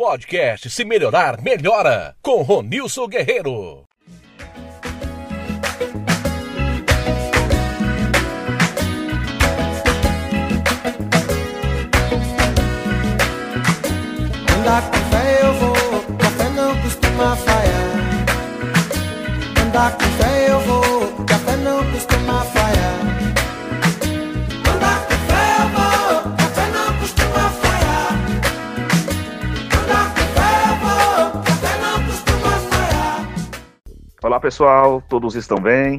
Podcast Se Melhorar, Melhora. Com Ronilson Guerreiro. Andar com fé eu vou, café não costuma falhar. Andar com fé eu vou, Olá pessoal, todos estão bem?